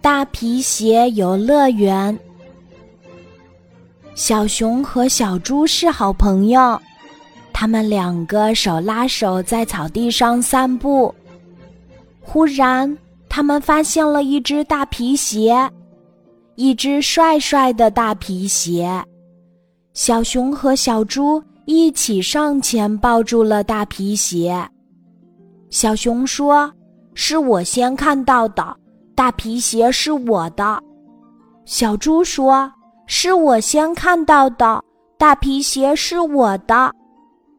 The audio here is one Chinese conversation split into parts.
大皮鞋游乐园。小熊和小猪是好朋友，他们两个手拉手在草地上散步。忽然，他们发现了一只大皮鞋，一只帅帅的大皮鞋。小熊和小猪一起上前抱住了大皮鞋。小熊说：“是我先看到的。”大皮鞋是我的，小猪说：“是我先看到的。”大皮鞋是我的。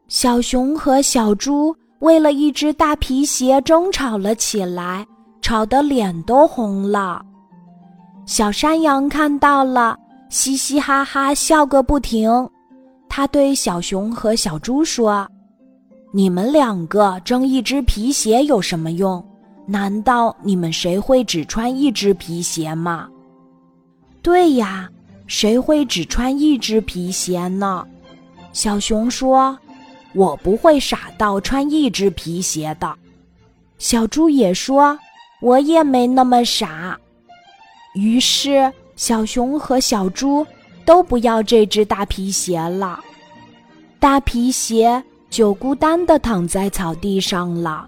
小熊和小猪为了一只大皮鞋争吵了起来，吵得脸都红了。小山羊看到了，嘻嘻哈哈笑个不停。他对小熊和小猪说：“你们两个争一只皮鞋有什么用？”难道你们谁会只穿一只皮鞋吗？对呀，谁会只穿一只皮鞋呢？小熊说：“我不会傻到穿一只皮鞋的。”小猪也说：“我也没那么傻。”于是，小熊和小猪都不要这只大皮鞋了，大皮鞋就孤单的躺在草地上了。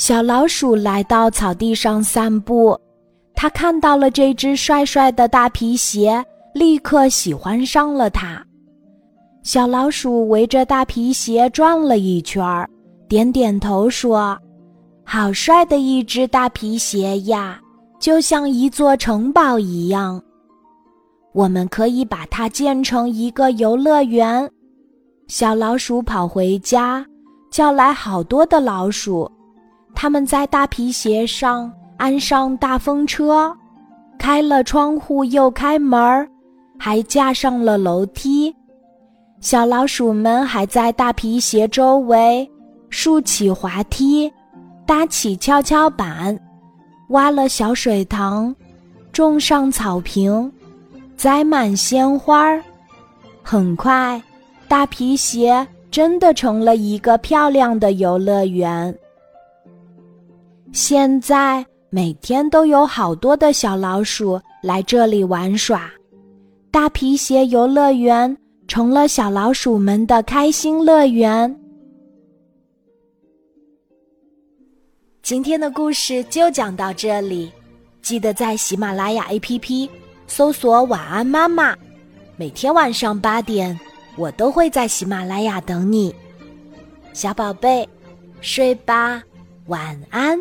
小老鼠来到草地上散步，它看到了这只帅帅的大皮鞋，立刻喜欢上了它。小老鼠围着大皮鞋转了一圈儿，点点头说：“好帅的一只大皮鞋呀，就像一座城堡一样。我们可以把它建成一个游乐园。”小老鼠跑回家，叫来好多的老鼠。他们在大皮鞋上安上大风车，开了窗户又开门儿，还架上了楼梯。小老鼠们还在大皮鞋周围竖起滑梯，搭起跷跷板，挖了小水塘，种上草坪，栽满鲜花儿。很快，大皮鞋真的成了一个漂亮的游乐园。现在每天都有好多的小老鼠来这里玩耍，大皮鞋游乐园成了小老鼠们的开心乐园。今天的故事就讲到这里，记得在喜马拉雅 APP 搜索“晚安妈妈”，每天晚上八点，我都会在喜马拉雅等你，小宝贝，睡吧，晚安。